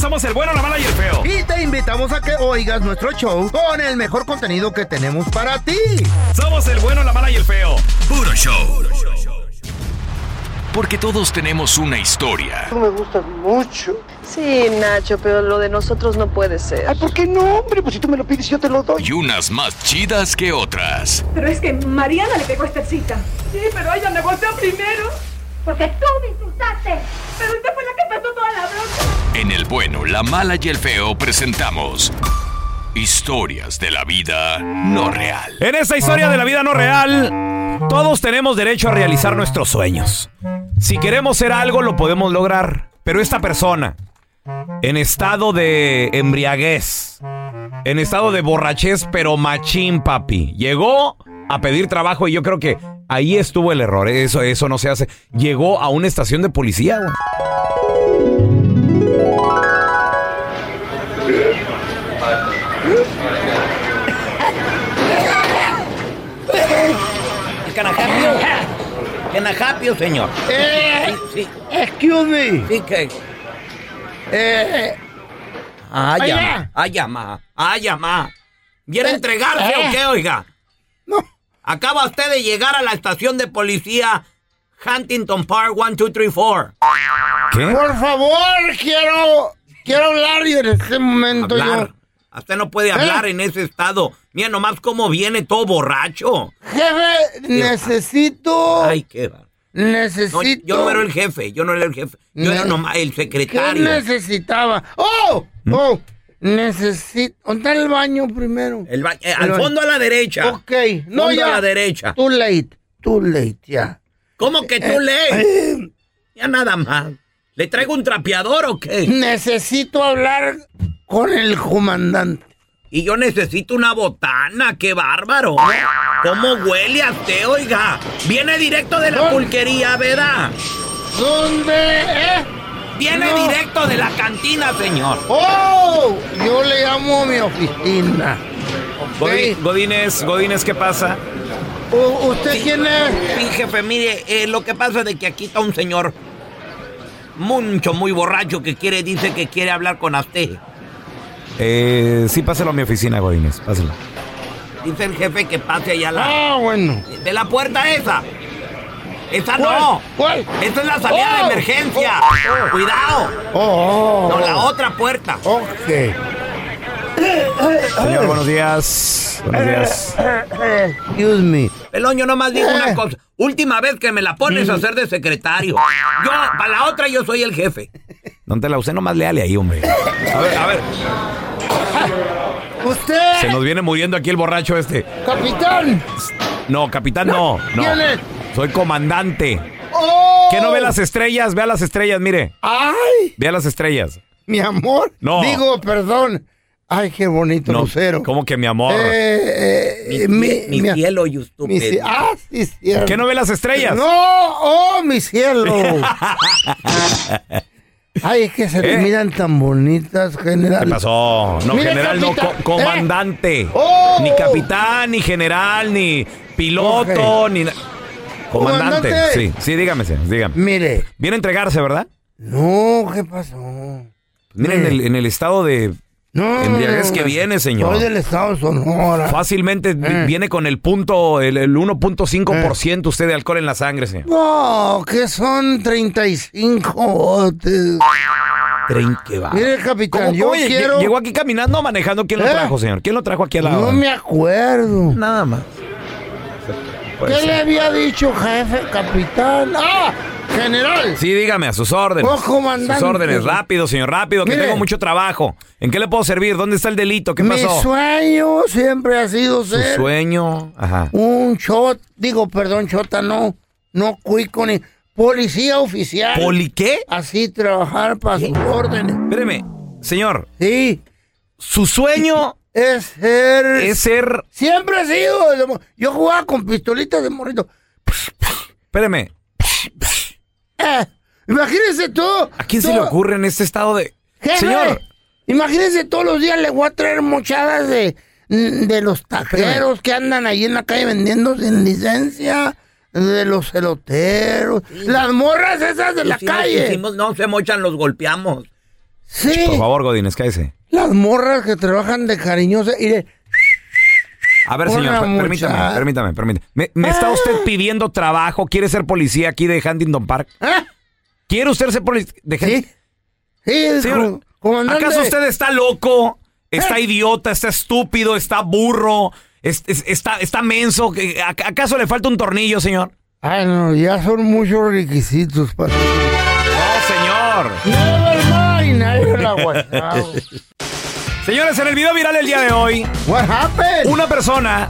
Somos el bueno, la mala y el feo. Y te invitamos a que oigas nuestro show con el mejor contenido que tenemos para ti. Somos el bueno, la mala y el feo. Puro show. Porque todos tenemos una historia. Tú me gustas mucho. Sí, Nacho, pero lo de nosotros no puede ser. Ay, ¿por qué no, hombre? Pues si tú me lo pides, yo te lo doy. Y unas más chidas que otras. Pero es que Mariana le pegó esta cita. Sí, pero ella me golpeó primero. Porque tú me insultaste. Pero usted fue la que pasó toda la bronca. En el bueno, la mala y el feo presentamos historias de la vida no real. En esta historia de la vida no real, todos tenemos derecho a realizar nuestros sueños. Si queremos ser algo, lo podemos lograr. Pero esta persona, en estado de embriaguez, en estado de borrachez, pero machín, papi, llegó a pedir trabajo y yo creo que ahí estuvo el error. Eso, eso no se hace. Llegó a una estación de policía. Canajapio. Canajapio, señor. Eh, Sí, excuse me. sí que. Eh, Ay, Oiga. ama. Ay, ama. Ay, ama. ¿Viene a entregarse eh. o qué, oiga? no. Acaba usted de llegar a la estación de policía Huntington Park 1234. ¿Qué? Por favor, quiero, quiero hablar y en este momento Hablar. yo... Usted no puede hablar en ese estado. Mira nomás cómo viene todo borracho. Jefe, necesito... Ay, qué va. No, necesito... yo no era el jefe, yo no era el jefe. Yo era nomás el ¿Qué secretario. necesitaba? ¡Oh! ¿Mm? ¡Oh! Necesito... ¿Dónde está el baño primero? El ba- eh, El al baño. fondo a la derecha. Ok. No, Fondo ya. a la derecha. Too late. Too late, ya. ¿Cómo que tú lees? Eh, Ya nada más. ¿Le traigo un trapeador o qué? necesito hablar con el comandante. Y yo necesito una botana, qué bárbaro. ¿Cómo huele a usted, oiga? Viene directo de la ¿Dónde? pulquería, ¿verdad? ¿Dónde? ¿Eh? Viene No. directo de la cantina, señor. ¡Oh! Yo le llamo a mi oficina. Godi- Ok. Godínez, Godínez, ¿qué pasa? U- ¿Usted quién es? Sí, jefe, mire, eh, lo que pasa es de que aquí está un señor mucho, muy borracho que quiere, dice que quiere hablar con usted. Eh, sí, páselo a mi oficina, Godínez, páselo. Dice el jefe que pase allá a la, Ah, bueno. de la puerta esa. Esa ¿Cuál? no. ¿Cuál? Esa es la salida Oh, de emergencia. oh, oh. Cuidado. Oh, No, la otra puerta. Ok. Señor, buenos días. Buenos días. Excuse me. Pelón, yo nomás digo una Eh. cosa. Última vez que me la pones a hacer de secretario. Yo, para la otra, yo soy el jefe. No te la usé, nomás léale ahí, hombre. A ver, a ver. ¿Usted? Se nos viene muriendo aquí el borracho este. ¡Capitán! No, capitán, no. no. ¿Quién es? Soy comandante. ¡Oh! ¿Que no ve las estrellas? Vea las estrellas, mire. ¡Ay! Vea las estrellas. Mi amor. No. Digo, perdón. Ay, qué bonito No, lucero. ¿Cómo que mi amor? Eh, eh, Mi, mi- mi cielo, you mi ah, sí, cierto. ¿Qué no ve las estrellas? No, oh, mi cielo. Ay, es que se ¿Eh? miran tan bonitas, general. ¿Qué pasó? No, Mire, general, no, co- comandante. ¿eh? ¡Oh! Ni capitán, ni general, ni piloto, ni... Comandante. Comandante. Sí, sí, dígame, dígame. Mire. Viene a entregarse, ¿verdad? No, ¿qué pasó? Miren, en el, en el estado de No. embriaguez que viene, señor. Soy del estado de Sonora. Fácilmente Eh. viene con el punto, el, el 1.5% usted de alcohol en la sangre, señor. No, que son 35 botes. Trein- ¿Qué va? Mire, capitán, ¿Cómo- yo cómo quiero... Llegó aquí caminando o manejando. ¿Quién lo ¿Eh? trajo, señor? ¿Quién lo trajo aquí a la No me acuerdo. Nada más. Puede ¿Qué ser. le había dicho, jefe, capitán? ¡Ah! General. Sí, dígame, a sus órdenes. Oh, comandante. Sus órdenes, rápido, señor, rápido, que Mire. tengo mucho trabajo. ¿En qué le puedo servir? ¿Dónde está el delito? ¿Qué Mi pasó? sueño siempre ha sido Su ser sueño. Ajá. un chot, digo, perdón, chota, no, no cuico ni policía oficial. ¿Poli qué? Así trabajar para sus órdenes. Espéreme, señor. Sí, Su sueño es ser... es ser. Siempre ha sido... mo- Yo jugaba con pistolitas de morrito. Espéreme, Eh, imagínese tú. ¿a quién se le ocurre en este estado de. Jefe, Señor, Imagínese todos los días le voy a traer mochadas de, de los taqueros que andan ahí en la calle vendiendo sin licencia, de los celoteros, las morras esas de la Si nos calle. hicimos- no se mochan, los golpeamos. Sí, por favor, Godínez, cállese. las morras que trabajan de cariñosa y de... A ver, señor, per- permítame, permítame, permítame. ¿Me, me está Ah. usted pidiendo trabajo? ¿Quiere ser policía aquí de Huntington Park? ¿Ah? ¿Quiere usted ser policía de Sí, sí, Señor. ¿Acaso usted está loco? ¿Está ¿Eh? idiota? ¿Está estúpido? ¿Está burro? es- es- ¿Está, está menso? ¿Que- a- ¿Acaso le falta un tornillo, señor? Ay, no, ya son muchos requisitos para... No, señor. Mind, I la guachao. Señores, en el video viral el día de hoy, What happened? una persona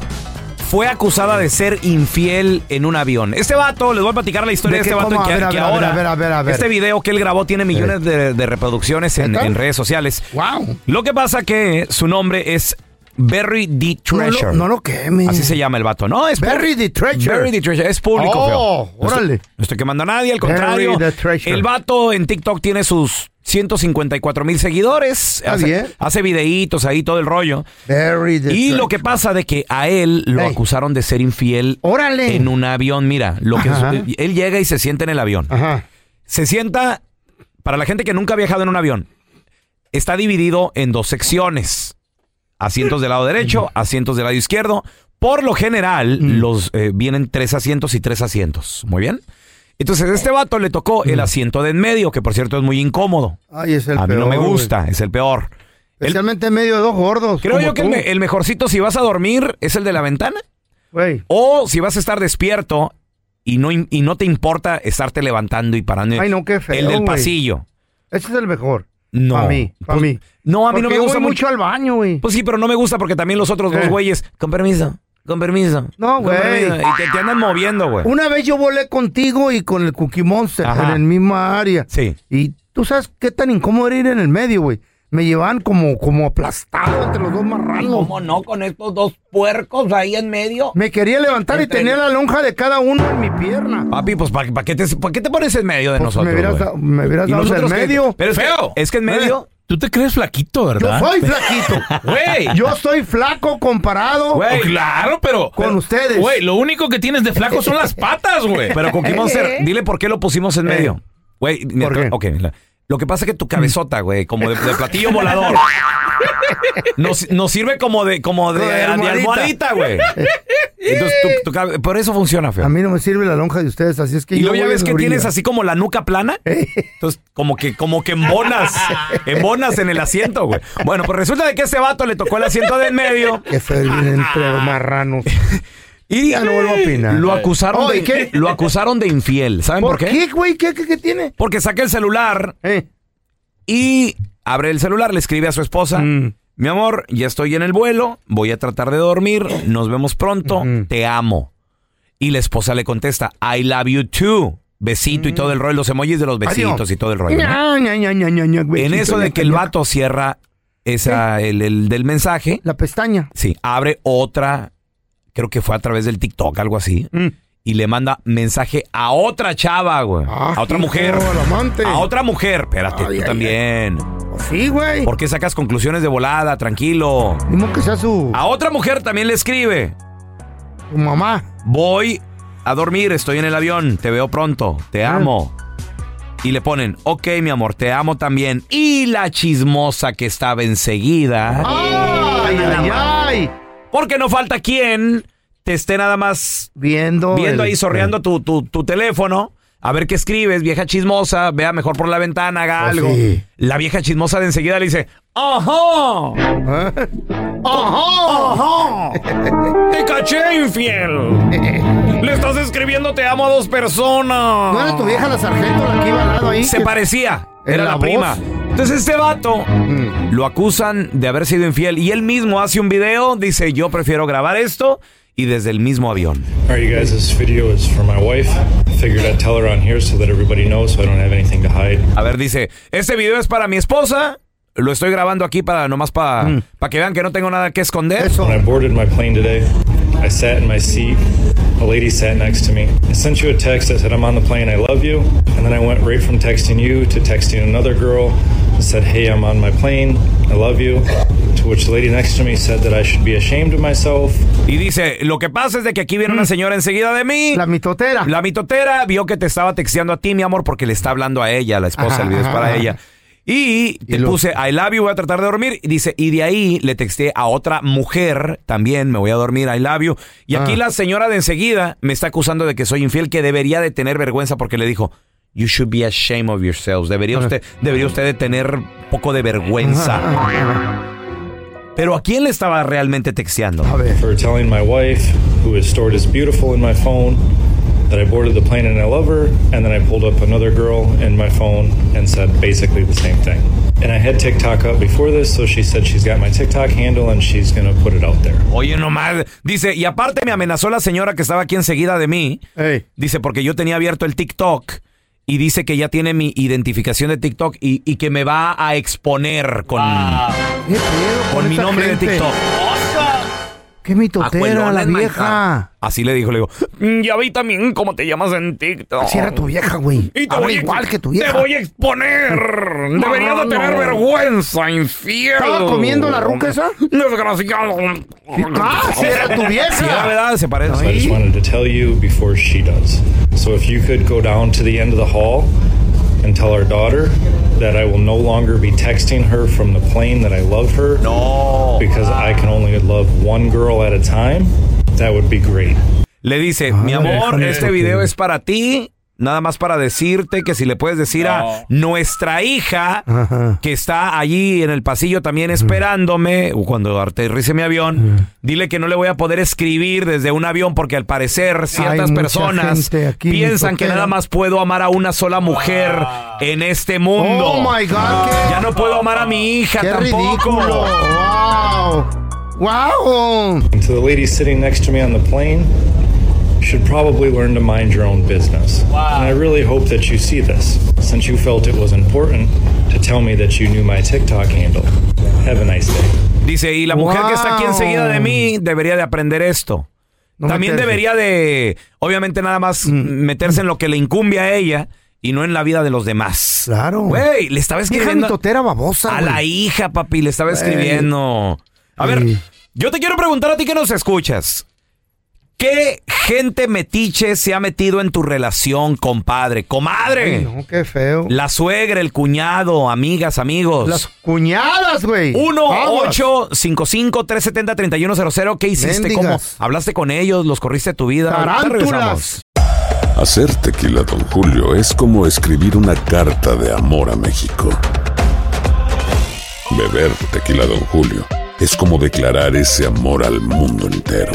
fue acusada de ser infiel en un avión. Este vato, les voy a platicar la historia ¿De este vato que, ver, que ver, ahora a ver, a ver, a ver. este video que él grabó tiene millones de, de reproducciones en, en redes sociales. Wow. Lo que pasa que su nombre es Berry. No Treasure. lo, no lo queme. Así se llama el vato. No, es Berry the Treasure. Berry the Treasure. Es público, Oh, feo. No estoy- órale. No estoy quemando a nadie, al Berry contrario. the Treasure. El vato en TikTok tiene sus 154 mil seguidores. Está hace, bien. hace videitos ahí, todo el rollo. Berry the Y lo que pasa de que a él lo Ey. acusaron de ser infiel Órale. en un avión. Mira, lo que Ajá. él llega y se sienta en el avión. Ajá. Se sienta, para la gente que nunca ha viajado en un avión, está dividido en dos secciones. Asientos del lado derecho, asientos del lado izquierdo. Por lo general, Mm. los eh, vienen tres asientos y tres asientos. Muy bien. Entonces, a este vato le tocó Mm. el asiento de en medio, que por cierto es muy incómodo. Ay, es el a mí no me gusta, es el peor. El- Especialmente en medio de dos gordos. creo yo que el, mejorcito si vas a dormir es el de la ventana. O si vas a estar despierto y no, y no te importa estarte levantando y parando. Ay, no, qué feo, El del pasillo. Ese es el mejor. No. Para mí, para Pues, mí. No, a mí no Porque me yo gusta voy mucho. al baño, güey. Pues sí, pero no me gusta porque también los otros dos Eh. güeyes, con permiso, con permiso. No, güey. permiso", Y te, te andan moviendo, güey. Una vez yo volé contigo y con el Cookie Monster Ajá. en el misma área. Sí. Y tú sabes qué tan incómodo era ir en el medio, güey. Me llevaban como, como aplastado entre los dos marranos. ¿Cómo no? Con estos dos puercos ahí en medio. Me quería levantar y tenía la lonja de cada uno en mi pierna. Papi, pues ¿para qué, te, pa' qué te pones en medio de Pues nosotros? me hubieras, güey? dado- me hubieras ¿Y dado qué? medio. Pero es Feo. Que, es que en medio. Tú te crees flaquito, Yo ¿verdad? soy flaquito. Güey. Yo soy flaco comparado. Güey. Oh, claro, pero. Con pero, ustedes. Güey, lo único que tienes de flaco son las patas, güey. Pero Cookie Monster, dile por qué lo pusimos en Eh. medio. Güey, mira, ¿Por qué? ok, mira. Lo que pasa es que tu cabezota, güey, como de, de platillo volador, nos, nos sirve como de, como de, de almohadita. güey. Entonces, tu, tu por eso funciona, feo. A mí no me sirve la lonja de ustedes, así es que Y luego ya ves que orilla. tienes así como la nuca plana. Entonces, como que, como que embonas, embonas en el asiento, güey. Bueno, pues resulta de que a este vato le tocó el asiento del medio. Que se vienen entre marranos. Y Ya no vuelvo a opinar. Lo acusaron, Oh, de, lo acusaron de infiel. ¿Saben por, ¿Por qué, güey? ¿Qué, qué, qué tiene? Porque saca el celular Eh. y abre el celular, le escribe a su esposa. Mm. Mi amor, ya estoy en el vuelo, voy a tratar de dormir, nos vemos pronto, te amo. Y la esposa le contesta, I love you too. Besito y todo el rollo, los emojis de los besitos Adiós. y todo el rollo. ¿no? Ña, Ña, Ña, Ña, Ña, Ña, En eso de que el vato cierra esa, el, el del mensaje, La pestaña. sí, abre otra, creo que fue a través del TikTok, algo así, Mm. y le manda mensaje a otra chava, güey. a otra hijo, mujer. amante. A otra mujer. Espérate, Ay, tú ay, también. Sí, güey. ¿Por qué sacas conclusiones de volada? Tranquilo. Mismo que sea su, A otra mujer también le escribe. su mamá. Voy a dormir, estoy en el avión, te veo pronto, te Ah. amo. Y le ponen, ok, mi amor, te amo también. Y la chismosa que estaba enseguida. Ay, ay, ay. Porque no falta quien te esté nada más Viendo. viendo el- ahí, sorreando tu, tu, tu teléfono. A ver qué escribes, vieja chismosa, vea mejor por la ventana, haga Pues algo. sí. La vieja chismosa de enseguida le dice, ¡Ajá! ¿Eh? ¡Ajá! ¡Te caché, infiel! Le estás escribiendo te amo a dos personas. ¿No era tu vieja la sargento la que iba al lado ahí? Se parecía. ¿En Era la la, prima. Entonces este vato Mm. lo acusan de haber sido infiel y él mismo hace un video, dice yo prefiero grabar esto y desde el mismo avión. All right, you guys, this video is for my wife. I figured I'd tell her on here so that everybody knows so I don't have anything to hide. A ver, dice, este video es para mi esposa, lo estoy grabando aquí para nomás para que vean que no tengo nada que esconder. Mm. Eso. When I boarded my plane today, I sat in my seat. A lady sat next to me. I sent you a text that said, I'm on the plane, I love you. And then I went right from texting you to texting another girl said, Hey, I'm on my plane, I love you. To which the lady next to me said that I should be ashamed of myself. Y dice, lo que pasa es de que aquí viene una señora enseguida de mí. Mm. La mitotera. La mitotera vio que te estaba texteando a ti, mi amor, porque le está hablando a ella, la esposa, Ajá, el video es para ajá. ella. Y te Y lo- puse, I love you, voy a tratar de dormir. Y dice, y de ahí le texté a otra mujer, también me voy a dormir, I love you. Y aquí Ah. la señora de enseguida me está acusando de que soy infiel, que debería de tener vergüenza porque le dijo, you should be ashamed of yourselves. Debería usted, debería usted de tener poco de vergüenza. Pero ¿a quién le estaba realmente texteando? A ver. for telling my wife, who is stored as beautiful in my phone, that I boarded the plane and I love her, and then I pulled up another girl in my phone and said basically the same thing. And I had TikTok up before this, so she said she's got my TikTok handle and she's gonna put it out there. Oye, nomás. Dice, y aparte me amenazó la señora que estaba aquí enseguida de mí. Dice, porque yo tenía abierto el TikTok. Y dice que ya tiene mi identificación de TikTok y, y que me va a exponer con, ¿Qué pedo con mi nombre gente? de TikTok. Qué mitotera la vieja. Así le dijo, le digo, "Mm, ya vi también cómo te llamas en TikTok. Así era tu vieja, güey. Y te Habla voy a- igual que tu vieja. Te voy a exponer. Deberías de no, tener no. vergüenza, infiel. ¿Estaba comiendo la ruca esa? Desgraciado. Ah, sí era tu vieja. Sí, la verdad, se parece. I just wanted to tell you before she does. So if you could go down to the end of the hall and tell our daughter that I will no longer be texting her from the plane that I love her. No. Because I can only love one girl at a time. That would be great. Le dice, Ah, mi amor, este video es para ti. Nada más para decirte que si le puedes decir a nuestra hija Ajá. que está allí en el pasillo también esperándome o cuando aterrice mi avión, dile que no le voy a poder escribir desde un avión porque al parecer ciertas personas gente aquí, piensan que nada más puedo amar a una sola mujer en este mundo. Oh my God, qué, Ya no puedo amar a mi hija qué tampoco. ridículo. Wow. Wow. To the lady sitting next to me on the plane, should probably learn to mind your own business. And I really hope that you see this, since you felt it was important to tell me that you knew my TikTok handle. Have a nice day. Dice, y la mujer que está aquí Wow. enseguida de mí debería de aprender esto. No También meterse. debería de, obviamente nada más Mm. meterse en lo que le incumbe a ella y no en la vida de los demás. Claro. Güey, le estaba escribiendo mitotera babosa, a güey. la hija, papi, le estaba Güey. escribiendo. A ver, Sí. yo te quiero preguntar a ti que nos escuchas. ¿Qué gente metiche se ha metido en tu relación, compadre, comadre? Ay, no, qué feo. La suegra, el cuñado, amigas, amigos. Las cuñadas, güey. 1-855-370-3100. ¿Qué hiciste? ¿Cómo? ¿Hablaste con ellos? ¿Los corriste tu vida? Tarántulas. Hacer tequila, Don Julio, es como escribir una carta de amor a México. Beber tequila, Don Julio, es como declarar ese amor al mundo entero.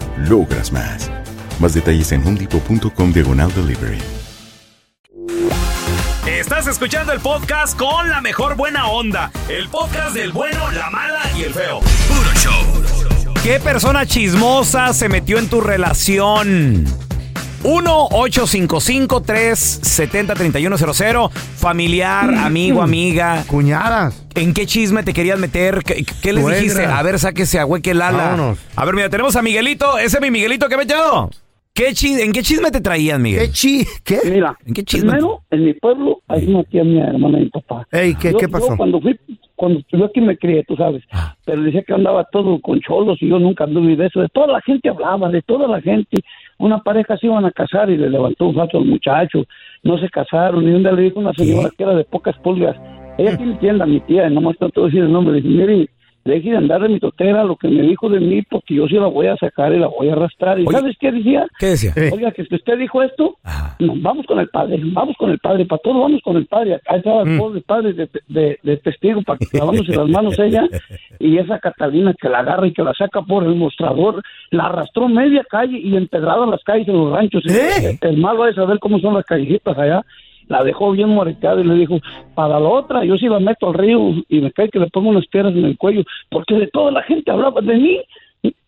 logras más. Más detalles en homedepot.com diagonal delivery. Estás escuchando el podcast con la mejor buena onda. El podcast del bueno, la mala y el feo. Puro show. ¿Qué persona chismosa se metió en tu relación? 1-855-370-3100. Familiar, amigo, amiga. Cuñadas. ¿En qué chisme te querías meter? ¿Qué, qué les Suegra. dijiste? A ver, sáquese a hueque el ala. Vámonos. A ver, mira, tenemos a Miguelito. Ese es mi Miguelito que me echado. ¿Qué ¿En qué chisme te traían, Miguel? ¿Qué chi? ¿Qué? Mira, ¿En qué chisme? primero, en mi pueblo, hay una tía mi hermana y mi papá. Ey, ¿qué, Yo- qué yo pasó? cuando fui, cuando yo aquí me crié, tú sabes, pero decía que andaba todo con cholos y yo nunca anduve de eso. De toda la gente hablaba, de toda la gente. Una pareja se iban a casar y le levantó un falso al muchacho. No se casaron y un día le dijo una señora que era de pocas pulgas. Ella tiene tienda, mi tía, y no más tanto decir el nombre. Le dije, mire, deje de andar de mi totera lo que me dijo de mí porque yo sí la voy a sacar y la voy a arrastrar. ¿Y Oye, sabes qué decía? ¿Qué decía? Oiga, que si usted dijo esto, no, vamos con el padre, vamos con el padre, para todo vamos con el padre. Acá estaba Mm. el padre de, de, de testigo para que lavándose las manos ella y esa Catalina que la agarra y que la saca por el mostrador, la arrastró media calle y empedrada las calles en los ranchos. ¿Eh? El malo es saber cómo son las callecitas allá. La dejó bien moreteada y le dijo, para la otra, yo sí la meto al río y me cae que le pongo unas piedras en el cuello, porque de toda la gente hablaba de mí.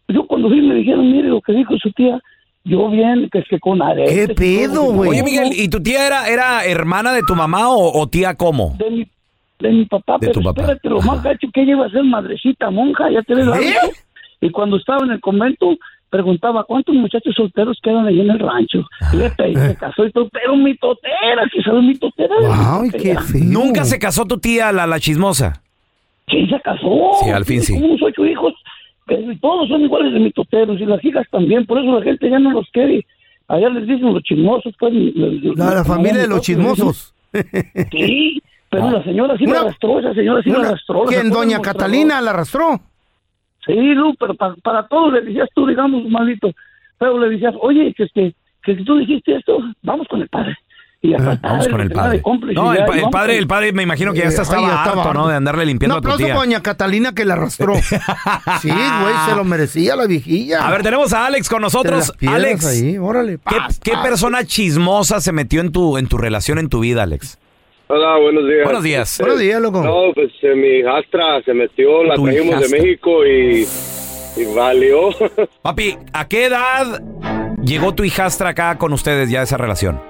Yo cuando fui me dijeron, mire lo que dijo su tía, yo bien, que es que con aretes. ¿Qué y pedo, güey? Oye, Miguel, ¿y tu tía era, era hermana de tu mamá o, o tía cómo? de mi, de mi papá, De pero tu papá. espérate, lo más gacho que ella iba a ser madrecita monja, ya te ves ¿Eh? Y cuando estaba en el convento, preguntaba cuántos muchachos solteros quedan ahí en el rancho. Fíjate, y se casó y todo, pero mi totera, que sabes mi totera. Wow, mi qué feo. ¿Nunca se casó tu tía, la, la chismosa? Sí, se casó. Sí, al fin sí. como unos ocho hijos, pero todos son iguales de mi toteros y las hijas también, por eso la gente ya no los quiere. Allá les dicen los chismosos, pues. La, la familia de los chismosos. Sí, pero la señora sí Una- la arrastró, esa señora sí la arrastró. ¿Quién, doña. Catalina la arrastró? Sí, Lu, pero pa- para todos le decías tú, digamos, maldito. Pero le decías, oye, que, que, que si tú dijiste esto, vamos con el padre. Y hasta Vamos padre con el padre. No, el, ya, padre, con- el padre me imagino que ya Eh, está- estaba oye, harto, estaba ¿no? harto. De andarle Un limpiando a tu aplauso tía. para doña Catalina que la arrastró. sí, güey, se lo merecía la viejilla. A ver, tenemos a Alex con nosotros. Alex, ahí, órale. ¿qué, paz, qué paz. persona chismosa se metió en tu, en tu relación, en tu vida, Alex? Hola, buenos días. Buenos días. Buenos días, loco. No, pues eh, mi hijastra se metió, la trajimos hijastra. de México y, y valió. Papi, ¿a qué edad llegó tu hijastra acá con ustedes ya esa relación?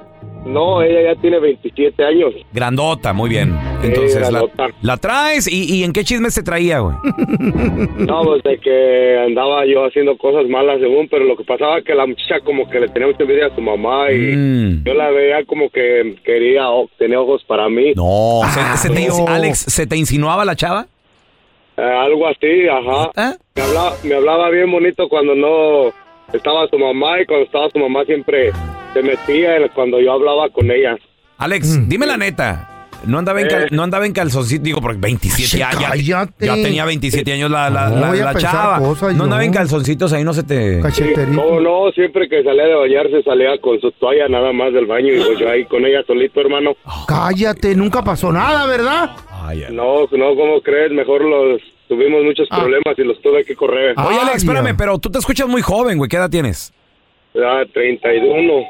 No, ella ya tiene 27 años. Grandota, muy bien. Entonces, la, grandota. la traes y, y en qué chismes te traía, güey? No, pues de que andaba yo haciendo cosas malas según, pero lo que pasaba que la muchacha como que le tenía mucha envidia a su mamá y Mm. yo la veía como que quería, o- tenía ojos para mí. No, se- Ah, se te- no. Alex, ¿se te insinuaba la chava? Eh, algo así, ajá. Me hablaba, me hablaba bien bonito cuando no estaba su mamá y cuando estaba su mamá siempre se metía cuando yo hablaba con ella. Alex, Mm. dime la neta. No andaba en, cal- Eh. no andaba en calzoncito, digo, porque 27 Che, años. Ya, tenía 27 años la, la, No la- la chava. cosas, no andaba en calzoncitos, ahí no se te... Cacheterito. cómo no, siempre que salía de bañarse salía con su toalla nada más del baño y pues yo ahí con ella solito, hermano. Cállate, nunca pasó nada, ¿verdad? No, no, ¿cómo crees? Mejor los tuvimos muchos Ah. problemas y los tuve que correr. Ah. Oye, Alex, espérame, ya. pero tú te escuchas muy joven, güey. ¿Qué edad tienes? Ya, 31.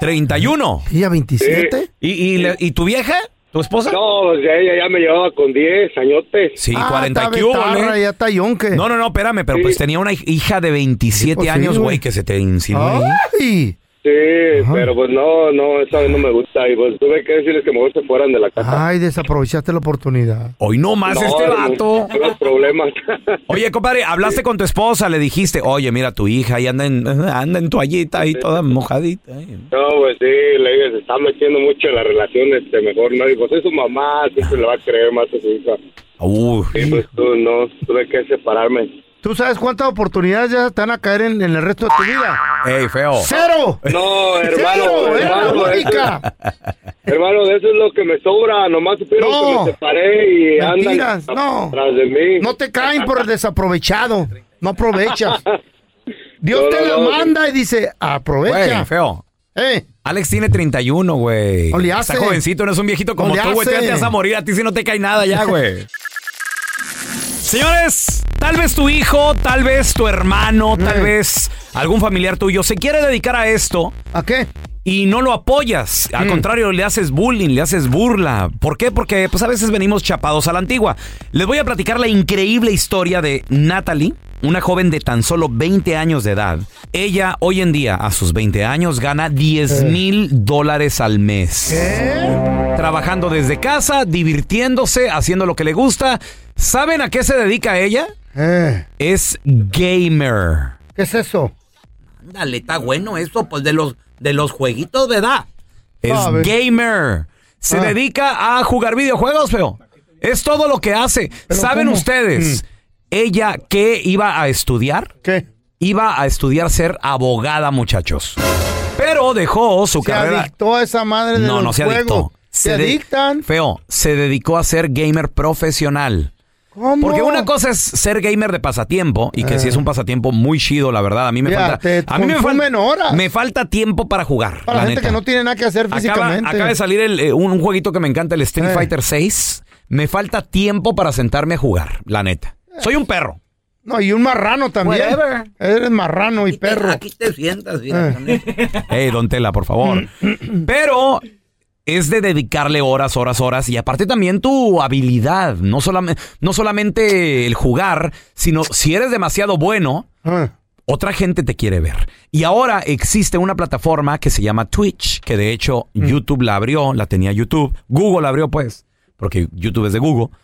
31. ¿Y a 27? ¿Y, y, le- y tu vieja? ¿Tu esposa? No, pues ya, ella ya me llevaba con 10 añotes. Sí, Ah, 40 está ¿qué hubo, betarra, eh? ya está yonque. No, no, no, espérame, pero pues tenía una hija de 27 pues sí, años, güey. güey, que se te insinuó ahí. Ay. Sí, pero pues no, no, eso a mí no me gusta. Y pues tuve que decirles que mejor se fueran de la casa. Ay, desaprovechaste la oportunidad. Hoy no más No, este vato. Los problemas. Oye, compadre, hablaste con tu esposa, le dijiste, oye, mira, tu hija ahí anda en, anda en toallita ahí toda mojadita. No, pues sí, le dije, se está metiendo mucho en la relación, este, mejor no. Y pues es su mamá, siempre le va a creer más a su hija. Uy. Y pues tú, no, tuve que separarme. ¿Tú sabes cuántas oportunidades ya te van a caer en, en el resto de tu vida? Ey, feo. ¡Cero! No, hermano, ¡Cero! ¡Era la hermano, única! Hermano, de eso es lo que me sobra. Nomás supieron No. que me separé y Mentiras, andan no. atrás de mí. No te caen por el desaprovechado. No aprovechas. Dios No, te no, la no. manda y dice, aprovecha. Güey, feo. Eh, Alex tiene 31, güey. No le Está jovencito, no es un viejito como tú, güey. Te vas a morir. A ti si no te cae nada ya, güey. Señores, tal vez tu hijo, tal vez tu hermano, tal Eh. vez algún familiar tuyo se quiere dedicar a esto. ¿A qué? Y no lo apoyas. Al Mm. contrario, le haces bullying, le haces burla. ¿Por qué? Porque pues a veces venimos chapados a la antigua. Les voy a platicar la increíble historia de Natalie, una joven de tan solo 20 años de edad. Ella hoy en día, a sus 20 años, gana 10 mil dólares al mes. Trabajando desde casa, divirtiéndose, haciendo lo que le gusta. ¿Saben a qué se dedica ella? Eh, Es gamer. ¿Qué es eso? Ándale, está bueno eso, pues de los, de los jueguitos, ¿verdad? Es gamer. Se Ah. dedica a jugar videojuegos, feo. Es todo lo que hace. ¿Pero ¿Saben cómo? ustedes ella qué iba a estudiar? ¿Qué? Iba a estudiar ser abogada, muchachos. Pero dejó su Se carrera. adictó a esa madre de No, los no se juegos. adictó. Se, de- adictan. Feo, se dedicó a ser gamer profesional. ¿Cómo? Porque una cosa es ser gamer de pasatiempo y que Ah. sí es un pasatiempo muy chido, la verdad. A mí me Ya, falta. te a mí me, consumen falta horas. me falta tiempo para jugar. Para la, gente neta. que no tiene nada que hacer Acaba, físicamente. acaba de salir el, eh, un, un jueguito que me encanta, el Street Eh. Fighter 6. Me falta tiempo para sentarme a jugar, la neta. Soy un perro. No, y un marrano también. Whatever. Eres marrano y perro. Aquí te sientas, mira, Eh. también. Ey, don Tela, por favor. Pero es de dedicarle horas, horas, horas. Y aparte también tu habilidad. No, solamente no solamente el jugar, sino si eres demasiado bueno, Ah. otra gente te quiere ver. Y ahora existe una plataforma que se llama Twitch, que de hecho Mm. YouTube la abrió, la tenía YouTube. Google la abrió, pues, porque YouTube es de Google.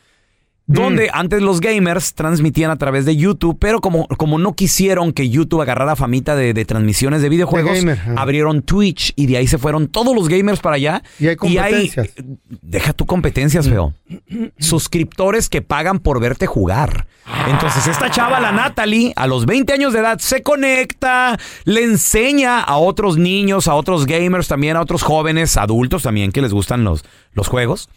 Donde Mm. antes los gamers transmitían a través de YouTube, pero como, como no quisieron que YouTube agarrara famita de, de transmisiones de videojuegos, abrieron Twitch y de ahí se fueron todos los gamers para allá. Y hay competencias. deja tu competencias, feo. Suscriptores que pagan por verte jugar. Entonces, esta chava, la Natalie, a los 20 años de edad, se conecta, le enseña a otros niños, a otros gamers también, a otros jóvenes, adultos también que les gustan los, los juegos.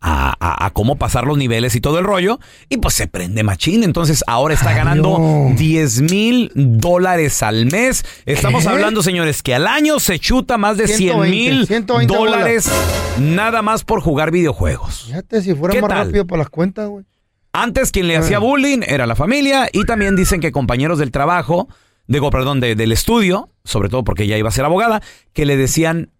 A, a- a cómo pasar los niveles y todo el rollo. Y pues se prende machín. Entonces ahora está ganando 10 mil dólares al mes. Estamos ¿Qué? hablando, señores, que al año se chuta más de 100 120, mil 120 dólares nada más por jugar videojuegos. Fíjate, si fuera ¿Qué más tal? rápido para las cuentas, güey. Antes quien le hacía bullying era la familia y también dicen que compañeros del trabajo, digo, perdón, de- del estudio, sobre todo porque ella iba a ser abogada, que le decían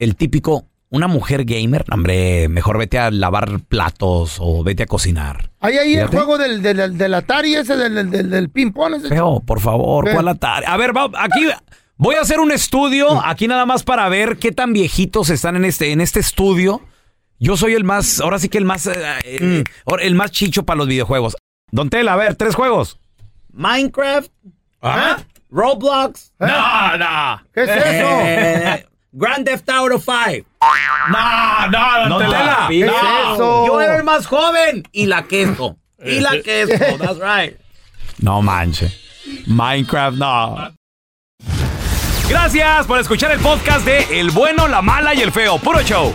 el típico, una mujer gamer, hombre, mejor vete a lavar platos o vete a cocinar. Hay ahí el juego del, del, del Atari ese, del, del, del ping-pong. ese. Feo, por favor, ¿Qué? ¿cuál atar- A ver, va- aquí voy a hacer un estudio, aquí nada más para ver qué tan viejitos están en este, en este estudio. Yo soy el más, ahora sí que el más, eh, eh, ahora el más chicho para los videojuegos. Don Tela, a ver, tres juegos. Minecraft, ¿Ah? Roblox. No, no. ¿Qué es eso? eh, Grand Theft Auto 5. No, no, No, Tela. ¿qué es No. eso? Yo era el más joven y la queso. Y la queso, that's right. No manche. Minecraft, no. Gracias por escuchar el podcast de El bueno, la mala y el feo. Puro show.